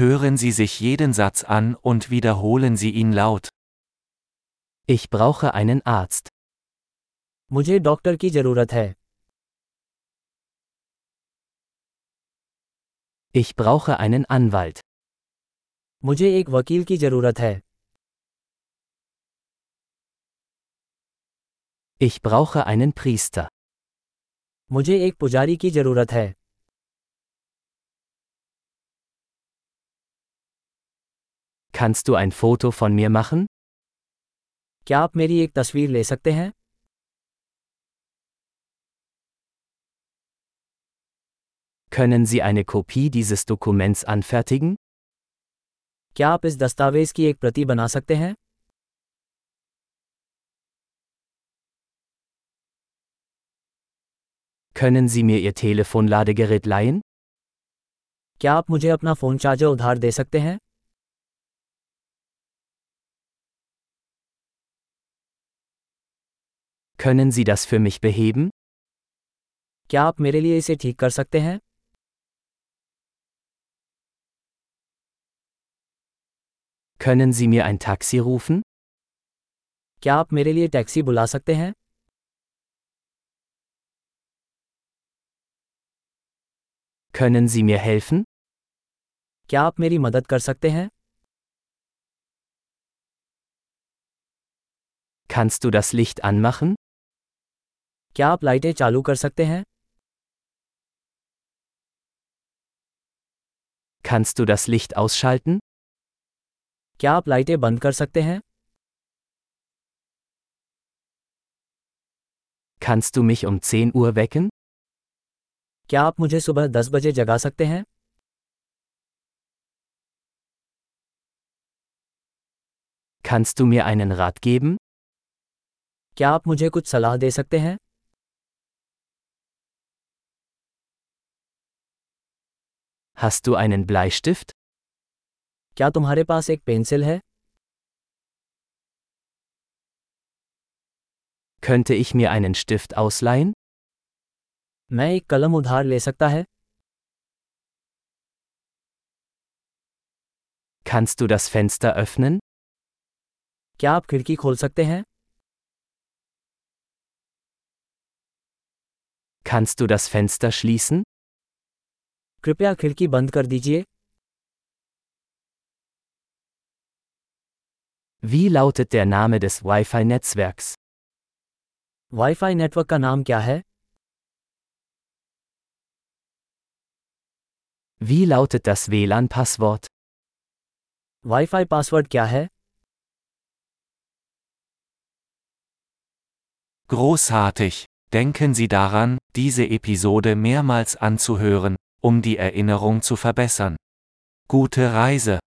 Hören Sie sich jeden Satz an und wiederholen Sie ihn laut. Ich brauche einen Arzt. मुझे doctor की जरूरत है Ich brauche einen Anwalt. मुझे एक वकील की जरूरत है Ich brauche einen Priester. मुझे एक पुजारी की जरूरत है Kannst du ein Foto von mir machen? क्या आप मेरी एक तस्वीर ले सकते हैं Können Sie eine Kopie dieses Dokuments anfertigen? क्या आप इस दस्तावेज की एक प्रति बना सकते हैं Können Sie mir Ihr Telefonladegerät leihen? क्या आप मुझे अपना फ़ोन चार्जर उधार दे सकते हैं Können Sie das für mich beheben? क्या आप मेरे लिए इसे ठीक कर सकते हैं Können Sie mir ein Taxi rufen? क्या आप मेरे लिए टैक्सी बुला सकते हैं Können Sie mir helfen? क्या आप मेरी मदद कर सकते हैं Kannst du das Licht anmachen? क्या आप लाइटें चालू कर सकते हैं Kannst du das Licht ausschalten? क्या आप लाइटें बंद कर सकते हैं Kannst du mich um 10 Uhr wecken? क्या आप मुझे सुबह दस बजे जगा सकते हैं Kannst du mir einen Rat geben? क्या आप मुझे कुछ सलाह दे सकते हैं Hast du einen Bleistift? क्या तुम्हारे पास एक पेंसिल है Könnte ich mir einen Stift ausleihen? मैं एक कलम उधार ले सकता है Kannst du das Fenster öffnen? क्या आप खिड़की खोल सकते हैं Kannst du das Fenster schließen? कृपया खिड़की बंद कर दीजिए Wie lautet der Name des Wi-Fi-Netzwerks? Wifi network का नाम क्या है Wie lautet das WLAN-Passwort? Wifi password क्या है Großartig! Denken Sie daran, diese Episode mehrmals anzuhören, um die Erinnerung zu verbessern. Gute Reise!